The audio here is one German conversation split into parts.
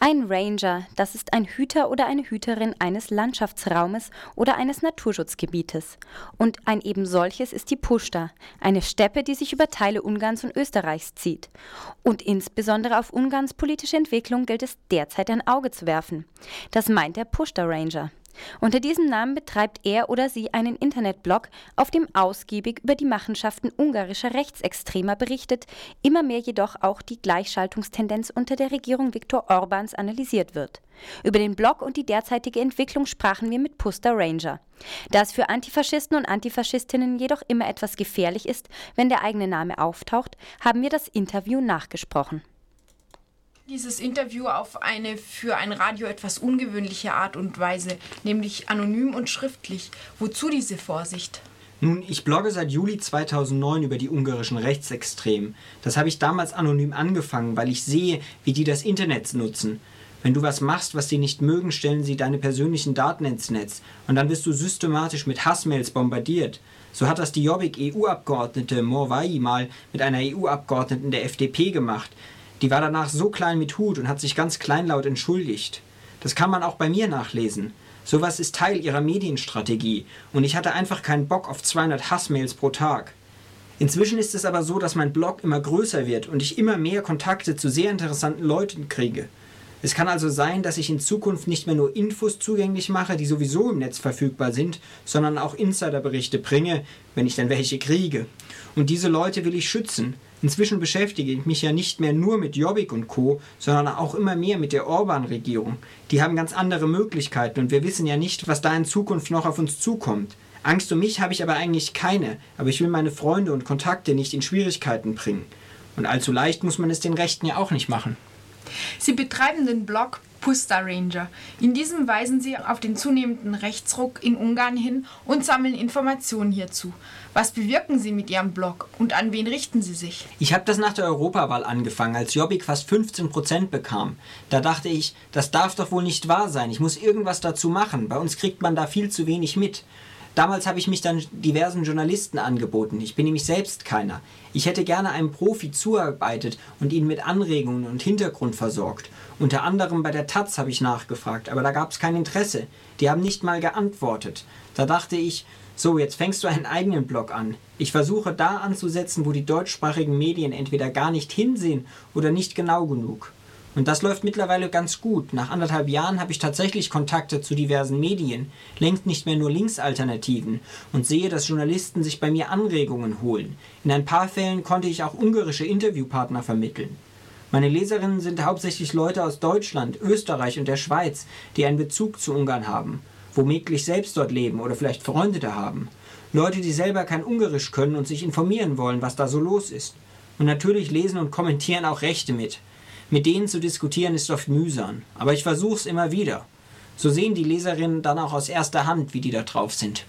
Ein Ranger, das ist ein Hüter oder eine Hüterin eines Landschaftsraumes oder eines Naturschutzgebietes. Und ein eben solches ist die Pushta, eine Steppe, die sich über Teile Ungarns und Österreichs zieht. Und insbesondere auf Ungarns politische Entwicklung gilt es derzeit ein Auge zu werfen. Das meint der Pushta Ranger. Unter diesem Namen betreibt er oder sie einen Internetblog, auf dem ausgiebig über die Machenschaften ungarischer Rechtsextremer berichtet, immer mehr jedoch auch die Gleichschaltungstendenz unter der Regierung Viktor Orbans analysiert wird. Über den Blog und die derzeitige Entwicklung sprachen wir mit Puster Ranger. Da es für Antifaschisten und Antifaschistinnen jedoch immer etwas gefährlich ist, wenn der eigene Name auftaucht, haben wir das Interview nachgesprochen dieses Interview auf eine für ein Radio etwas ungewöhnliche Art und Weise, nämlich anonym und schriftlich. Wozu diese Vorsicht? Nun, ich blogge seit Juli 2009 über die ungarischen Rechtsextremen. Das habe ich damals anonym angefangen, weil ich sehe, wie die das Internet nutzen. Wenn du was machst, was sie nicht mögen, stellen sie deine persönlichen Daten ins Netz und dann wirst du systematisch mit Hassmails bombardiert. So hat das die Jobbik-EU-Abgeordnete Morvai mal mit einer EU-Abgeordneten der FDP gemacht. Die war danach so klein mit Hut und hat sich ganz kleinlaut entschuldigt. Das kann man auch bei mir nachlesen. Sowas ist Teil ihrer Medienstrategie und ich hatte einfach keinen Bock auf 200 Hassmails pro Tag. Inzwischen ist es aber so, dass mein Blog immer größer wird und ich immer mehr Kontakte zu sehr interessanten Leuten kriege. Es kann also sein, dass ich in Zukunft nicht mehr nur Infos zugänglich mache, die sowieso im Netz verfügbar sind, sondern auch Insiderberichte bringe, wenn ich dann welche kriege. Und diese Leute will ich schützen. Inzwischen beschäftige ich mich ja nicht mehr nur mit Jobbik und Co., sondern auch immer mehr mit der Orban-Regierung. Die haben ganz andere Möglichkeiten und wir wissen ja nicht, was da in Zukunft noch auf uns zukommt. Angst um mich habe ich aber eigentlich keine, aber ich will meine Freunde und Kontakte nicht in Schwierigkeiten bringen. Und allzu leicht muss man es den Rechten ja auch nicht machen. Sie betreiben den Blog Pusta Ranger. In diesem weisen sie auf den zunehmenden Rechtsruck in Ungarn hin und sammeln Informationen hierzu. Was bewirken Sie mit Ihrem Blog und an wen richten Sie sich? Ich habe das nach der Europawahl angefangen, als Jobbik fast 15 Prozent bekam. Da dachte ich, das darf doch wohl nicht wahr sein. Ich muss irgendwas dazu machen. Bei uns kriegt man da viel zu wenig mit. Damals habe ich mich dann diversen Journalisten angeboten. Ich bin nämlich selbst keiner. Ich hätte gerne einem Profi zuarbeitet und ihn mit Anregungen und Hintergrund versorgt. Unter anderem bei der Taz habe ich nachgefragt, aber da gab es kein Interesse. Die haben nicht mal geantwortet. Da dachte ich, so, jetzt fängst du einen eigenen Blog an. Ich versuche da anzusetzen, wo die deutschsprachigen Medien entweder gar nicht hinsehen oder nicht genau genug. Und das läuft mittlerweile ganz gut. Nach anderthalb Jahren habe ich tatsächlich Kontakte zu diversen Medien, längst nicht mehr nur Linksalternativen und sehe, dass Journalisten sich bei mir Anregungen holen. In ein paar Fällen konnte ich auch ungarische Interviewpartner vermitteln. Meine Leserinnen sind hauptsächlich Leute aus Deutschland, Österreich und der Schweiz, die einen Bezug zu Ungarn haben, womöglich selbst dort leben oder vielleicht Freunde haben. Leute, die selber kein Ungarisch können und sich informieren wollen, was da so los ist. Und natürlich lesen und kommentieren auch Rechte mit. Mit denen zu diskutieren ist oft mühsam, aber ich versuche es immer wieder. So sehen die Leserinnen dann auch aus erster Hand, wie die da drauf sind.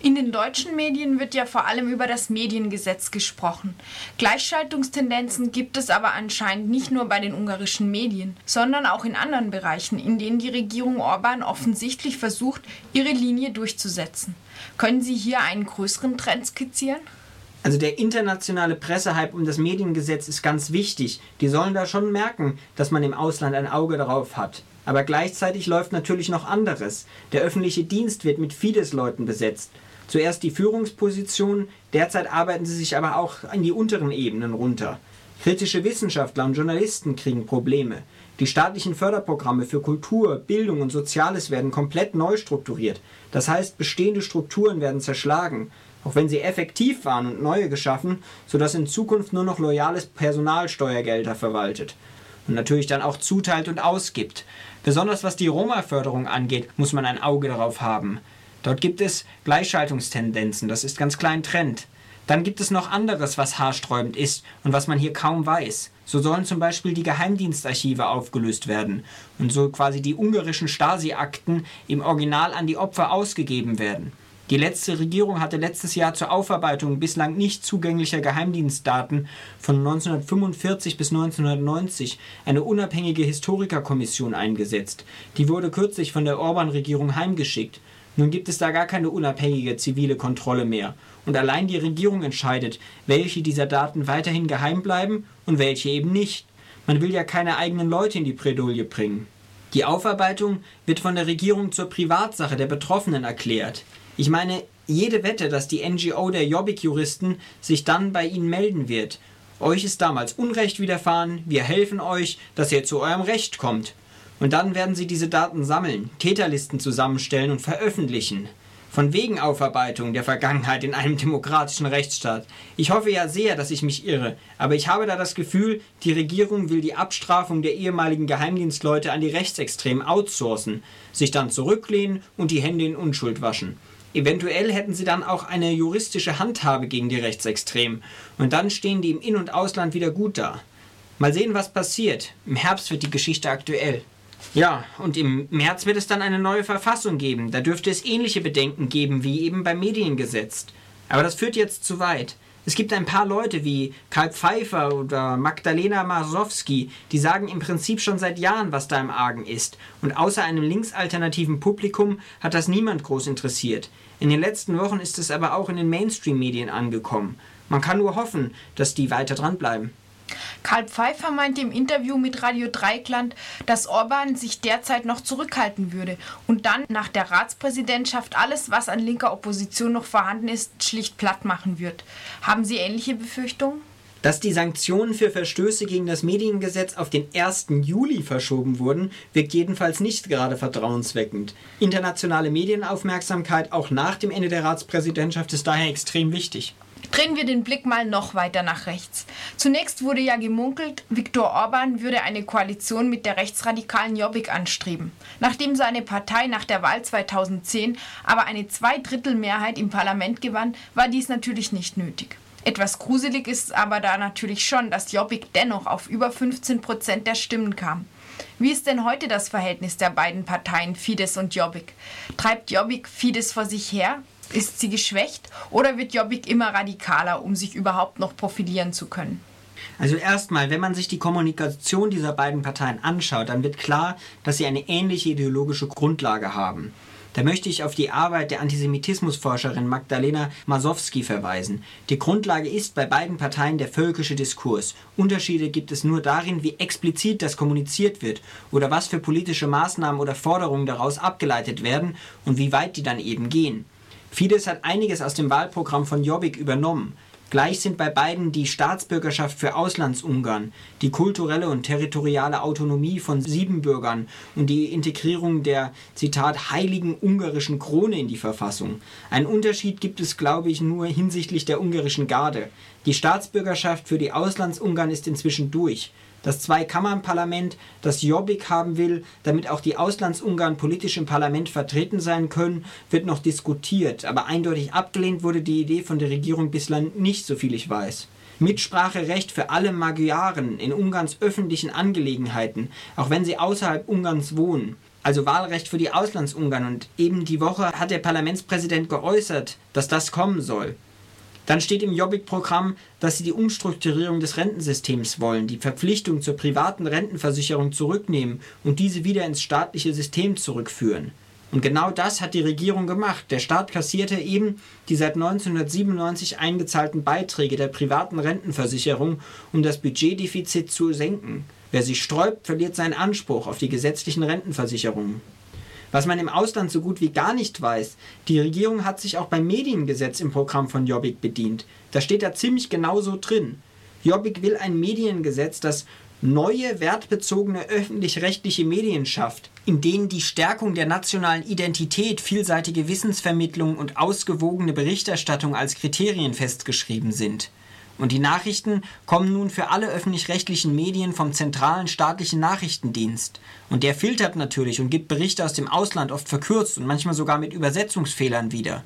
In den deutschen Medien wird ja vor allem über das Mediengesetz gesprochen. Gleichschaltungstendenzen gibt es aber anscheinend nicht nur bei den ungarischen Medien, sondern auch in anderen Bereichen, in denen die Regierung Orban offensichtlich versucht, ihre Linie durchzusetzen. Können Sie hier einen größeren Trend skizzieren? Also der internationale Pressehype um das Mediengesetz ist ganz wichtig. Die sollen da schon merken, dass man im Ausland ein Auge darauf hat. Aber gleichzeitig läuft natürlich noch anderes. Der öffentliche Dienst wird mit Fidesz-Leuten besetzt. Zuerst die Führungspositionen, derzeit arbeiten sie sich aber auch in die unteren Ebenen runter. Kritische Wissenschaftler und Journalisten kriegen Probleme. Die staatlichen Förderprogramme für Kultur, Bildung und Soziales werden komplett neu strukturiert. Das heißt, bestehende Strukturen werden zerschlagen auch wenn sie effektiv waren und neue geschaffen, sodass in Zukunft nur noch loyales Personal Steuergelder verwaltet und natürlich dann auch zuteilt und ausgibt. Besonders was die Roma-Förderung angeht, muss man ein Auge darauf haben. Dort gibt es Gleichschaltungstendenzen, das ist ganz klein Trend. Dann gibt es noch anderes, was haarsträubend ist und was man hier kaum weiß. So sollen zum Beispiel die Geheimdienstarchive aufgelöst werden und so quasi die ungarischen Stasi-Akten im Original an die Opfer ausgegeben werden. Die letzte Regierung hatte letztes Jahr zur Aufarbeitung bislang nicht zugänglicher Geheimdienstdaten von 1945 bis 1990 eine unabhängige Historikerkommission eingesetzt. Die wurde kürzlich von der Orban-Regierung heimgeschickt. Nun gibt es da gar keine unabhängige zivile Kontrolle mehr. Und allein die Regierung entscheidet, welche dieser Daten weiterhin geheim bleiben und welche eben nicht. Man will ja keine eigenen Leute in die Bredouille bringen. Die Aufarbeitung wird von der Regierung zur Privatsache der Betroffenen erklärt. Ich meine, jede Wette, dass die NGO der Jobbik-Juristen sich dann bei Ihnen melden wird. Euch ist damals Unrecht widerfahren, wir helfen euch, dass ihr zu eurem Recht kommt. Und dann werden sie diese Daten sammeln, Täterlisten zusammenstellen und veröffentlichen. Von wegen Aufarbeitung der Vergangenheit in einem demokratischen Rechtsstaat. Ich hoffe ja sehr, dass ich mich irre, aber ich habe da das Gefühl, die Regierung will die Abstrafung der ehemaligen Geheimdienstleute an die Rechtsextremen outsourcen, sich dann zurücklehnen und die Hände in Unschuld waschen. Eventuell hätten sie dann auch eine juristische Handhabe gegen die Rechtsextremen und dann stehen die im In- und Ausland wieder gut da. Mal sehen, was passiert. Im Herbst wird die Geschichte aktuell. Ja, und im März wird es dann eine neue Verfassung geben. Da dürfte es ähnliche Bedenken geben wie eben beim Mediengesetz. Aber das führt jetzt zu weit. Es gibt ein paar Leute wie Karl Pfeiffer oder Magdalena Marsowski, die sagen im Prinzip schon seit Jahren, was da im Argen ist. Und außer einem linksalternativen Publikum hat das niemand groß interessiert. In den letzten Wochen ist es aber auch in den Mainstream-Medien angekommen. Man kann nur hoffen, dass die weiter dranbleiben. Karl Pfeiffer meinte im Interview mit Radio Dreikland, dass Orban sich derzeit noch zurückhalten würde und dann nach der Ratspräsidentschaft alles, was an linker Opposition noch vorhanden ist, schlicht platt machen wird. Haben Sie ähnliche Befürchtungen? Dass die Sanktionen für Verstöße gegen das Mediengesetz auf den 1. Juli verschoben wurden, wirkt jedenfalls nicht gerade vertrauensweckend. Internationale Medienaufmerksamkeit auch nach dem Ende der Ratspräsidentschaft ist daher extrem wichtig. Drehen wir den Blick mal noch weiter nach rechts. Zunächst wurde ja gemunkelt, Viktor Orban würde eine Koalition mit der rechtsradikalen Jobbik anstreben. Nachdem seine Partei nach der Wahl 2010 aber eine Zweidrittelmehrheit im Parlament gewann, war dies natürlich nicht nötig. Etwas gruselig ist aber da natürlich schon, dass Jobbik dennoch auf über 15 Prozent der Stimmen kam. Wie ist denn heute das Verhältnis der beiden Parteien Fidesz und Jobbik? Treibt Jobbik Fidesz vor sich her? Ist sie geschwächt oder wird Jobbik immer radikaler, um sich überhaupt noch profilieren zu können? Also erstmal, wenn man sich die Kommunikation dieser beiden Parteien anschaut, dann wird klar, dass sie eine ähnliche ideologische Grundlage haben. Da möchte ich auf die Arbeit der Antisemitismusforscherin Magdalena Masowski verweisen. Die Grundlage ist bei beiden Parteien der völkische Diskurs. Unterschiede gibt es nur darin, wie explizit das kommuniziert wird oder was für politische Maßnahmen oder Forderungen daraus abgeleitet werden und wie weit die dann eben gehen. Fidesz hat einiges aus dem Wahlprogramm von Jobbik übernommen. Gleich sind bei beiden die Staatsbürgerschaft für Auslandsungarn, die kulturelle und territoriale Autonomie von Siebenbürgern und die Integrierung der, Zitat, heiligen ungarischen Krone in die Verfassung. Ein Unterschied gibt es, glaube ich, nur hinsichtlich der ungarischen Garde. Die Staatsbürgerschaft für die Auslandsungarn ist inzwischen durch. Das Zweikammernparlament, das Jobbik haben will, damit auch die Auslandsungarn politisch im Parlament vertreten sein können, wird noch diskutiert, aber eindeutig abgelehnt wurde die Idee von der Regierung bislang nicht, soviel ich weiß. Mitspracherecht für alle Magyaren in Ungarns öffentlichen Angelegenheiten, auch wenn sie außerhalb Ungarns wohnen. Also Wahlrecht für die Auslandsungarn und eben die Woche hat der Parlamentspräsident geäußert, dass das kommen soll. Dann steht im Jobbik-Programm, dass sie die Umstrukturierung des Rentensystems wollen, die Verpflichtung zur privaten Rentenversicherung zurücknehmen und diese wieder ins staatliche System zurückführen. Und genau das hat die Regierung gemacht. Der Staat kassierte eben die seit 1997 eingezahlten Beiträge der privaten Rentenversicherung, um das Budgetdefizit zu senken. Wer sich sträubt, verliert seinen Anspruch auf die gesetzlichen Rentenversicherungen. Was man im Ausland so gut wie gar nicht weiß, die Regierung hat sich auch beim Mediengesetz im Programm von Jobbik bedient. Da steht da ziemlich genau so drin. Jobbik will ein Mediengesetz, das neue wertbezogene öffentlich-rechtliche Medien schafft, in denen die Stärkung der nationalen Identität, vielseitige Wissensvermittlung und ausgewogene Berichterstattung als Kriterien festgeschrieben sind. Und die Nachrichten kommen nun für alle öffentlich-rechtlichen Medien vom zentralen staatlichen Nachrichtendienst. Und der filtert natürlich und gibt Berichte aus dem Ausland oft verkürzt und manchmal sogar mit Übersetzungsfehlern wieder.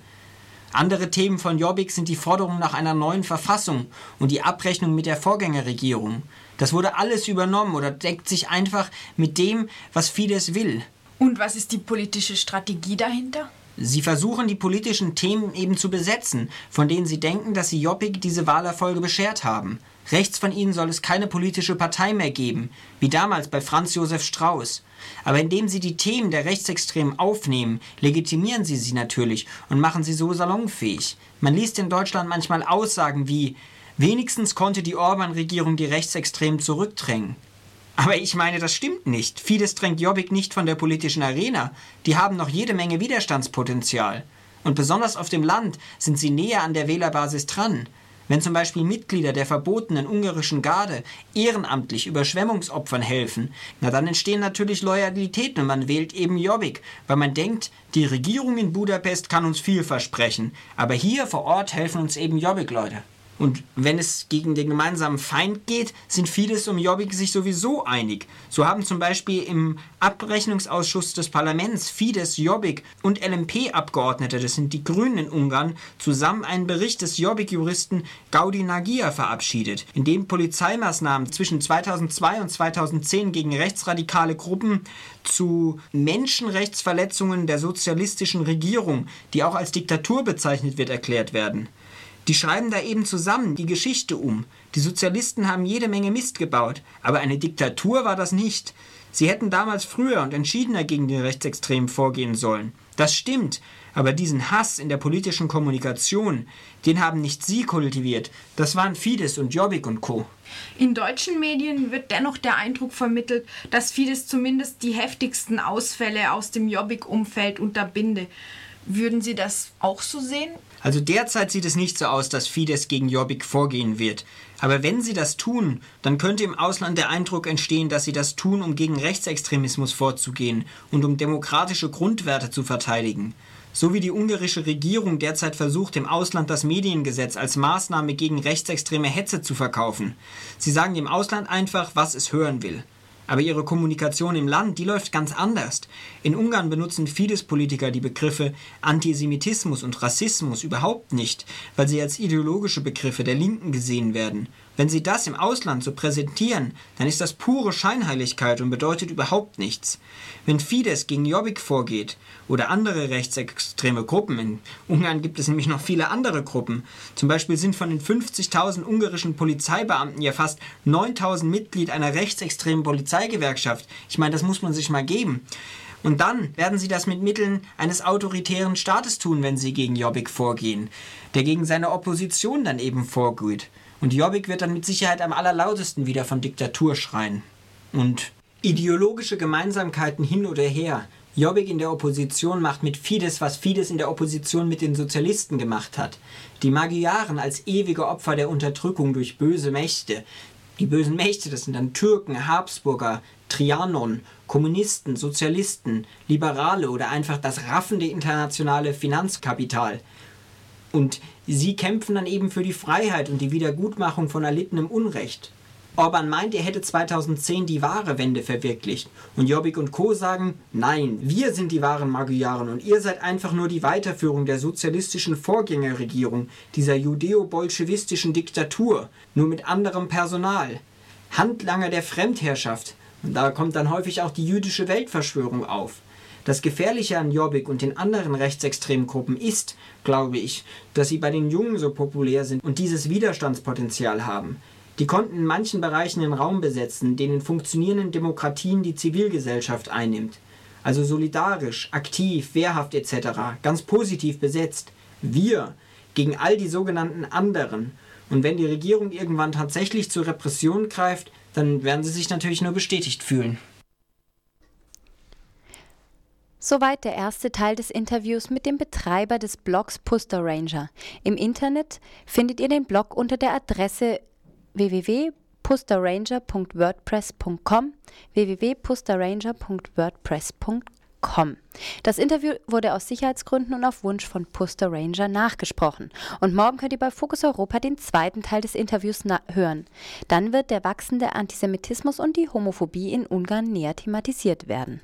Andere Themen von Jobbik sind die Forderung nach einer neuen Verfassung und die Abrechnung mit der Vorgängerregierung. Das wurde alles übernommen oder deckt sich einfach mit dem, was Fidesz will. Und was ist die politische Strategie dahinter? Sie versuchen, die politischen Themen eben zu besetzen, von denen sie denken, dass sie Jobbik diese Wahlerfolge beschert haben. Rechts von ihnen soll es keine politische Partei mehr geben, wie damals bei Franz Josef Strauß. Aber indem sie die Themen der Rechtsextremen aufnehmen, legitimieren sie sie natürlich und machen sie so salonfähig. Man liest in Deutschland manchmal Aussagen wie Wenigstens konnte die Orban-Regierung die Rechtsextremen zurückdrängen. Aber ich meine, das stimmt nicht. Fidesz drängt Jobbik nicht von der politischen Arena. Die haben noch jede Menge Widerstandspotenzial. Und besonders auf dem Land sind sie näher an der Wählerbasis dran. Wenn zum Beispiel Mitglieder der verbotenen ungarischen Garde ehrenamtlich Überschwemmungsopfern helfen, na dann entstehen natürlich Loyalitäten und man wählt eben Jobbik, weil man denkt, die Regierung in Budapest kann uns viel versprechen, aber hier vor Ort helfen uns eben Jobbik-Leute. Und wenn es gegen den gemeinsamen Feind geht, sind Fidesz und Jobbik sich sowieso einig. So haben zum Beispiel im Abrechnungsausschuss des Parlaments Fidesz, Jobbik und LMP-Abgeordnete, das sind die Grünen in Ungarn, zusammen einen Bericht des Jobbik-Juristen Gaudi Nagia verabschiedet, in dem Polizeimaßnahmen zwischen 2002 und 2010 gegen rechtsradikale Gruppen zu Menschenrechtsverletzungen der sozialistischen Regierung, die auch als Diktatur bezeichnet wird, erklärt werden. Die schreiben da eben zusammen die Geschichte um. Die Sozialisten haben jede Menge Mist gebaut, aber eine Diktatur war das nicht. Sie hätten damals früher und entschiedener gegen die Rechtsextremen vorgehen sollen. Das stimmt, aber diesen Hass in der politischen Kommunikation, den haben nicht Sie kultiviert. Das waren Fidesz und Jobbik und Co. In deutschen Medien wird dennoch der Eindruck vermittelt, dass Fidesz zumindest die heftigsten Ausfälle aus dem Jobbik-Umfeld unterbinde. Würden Sie das auch so sehen? Also derzeit sieht es nicht so aus, dass Fidesz gegen Jobbik vorgehen wird. Aber wenn sie das tun, dann könnte im Ausland der Eindruck entstehen, dass sie das tun, um gegen Rechtsextremismus vorzugehen und um demokratische Grundwerte zu verteidigen. So wie die ungarische Regierung derzeit versucht, im Ausland das Mediengesetz als Maßnahme gegen rechtsextreme Hetze zu verkaufen. Sie sagen dem Ausland einfach, was es hören will. Aber ihre Kommunikation im Land, die läuft ganz anders. In Ungarn benutzen Fidesz-Politiker die Begriffe Antisemitismus und Rassismus überhaupt nicht, weil sie als ideologische Begriffe der Linken gesehen werden. Wenn sie das im Ausland so präsentieren, dann ist das pure Scheinheiligkeit und bedeutet überhaupt nichts. Wenn Fidesz gegen Jobbik vorgeht oder andere rechtsextreme Gruppen, in Ungarn gibt es nämlich noch viele andere Gruppen, zum Beispiel sind von den 50.000 ungarischen Polizeibeamten ja fast 9.000 Mitglied einer rechtsextremen Polizeigewerkschaft. Ich meine, das muss man sich mal geben. Und dann werden sie das mit Mitteln eines autoritären Staates tun, wenn sie gegen Jobbik vorgehen, der gegen seine Opposition dann eben vorgeht. Und Jobbik wird dann mit Sicherheit am allerlautesten wieder von Diktatur schreien. Und ideologische Gemeinsamkeiten hin oder her. Jobbik in der Opposition macht mit Fidesz, was Fidesz in der Opposition mit den Sozialisten gemacht hat. Die Magyaren als ewige Opfer der Unterdrückung durch böse Mächte. Die bösen Mächte, das sind dann Türken, Habsburger, Trianon, Kommunisten, Sozialisten, Liberale oder einfach das raffende internationale Finanzkapital. Und sie kämpfen dann eben für die Freiheit und die Wiedergutmachung von erlittenem Unrecht. Orban meint, er hätte 2010 die wahre Wende verwirklicht. Und Jobbik und Co. sagen, nein, wir sind die wahren Magyaren und ihr seid einfach nur die Weiterführung der sozialistischen Vorgängerregierung, dieser judeo-bolschewistischen Diktatur, nur mit anderem Personal. Handlanger der Fremdherrschaft. Und da kommt dann häufig auch die jüdische Weltverschwörung auf. Das Gefährliche an Jobbik und den anderen rechtsextremen Gruppen ist, glaube ich, dass sie bei den Jungen so populär sind und dieses Widerstandspotenzial haben. Die konnten in manchen Bereichen den Raum besetzen, den in funktionierenden Demokratien die Zivilgesellschaft einnimmt. Also solidarisch, aktiv, wehrhaft etc., ganz positiv besetzt. Wir gegen all die sogenannten anderen. Und wenn die Regierung irgendwann tatsächlich zur Repression greift, dann werden sie sich natürlich nur bestätigt fühlen. Soweit der erste Teil des Interviews mit dem Betreiber des Blogs Puster Ranger. Im Internet findet ihr den Blog unter der Adresse www.pusterranger.wordpress.com www.pusterranger.wordpress.com Das Interview wurde aus Sicherheitsgründen und auf Wunsch von Puster Ranger nachgesprochen. Und morgen könnt ihr bei Focus Europa den zweiten Teil des Interviews hören. Dann wird der wachsende Antisemitismus und die Homophobie in Ungarn näher thematisiert werden.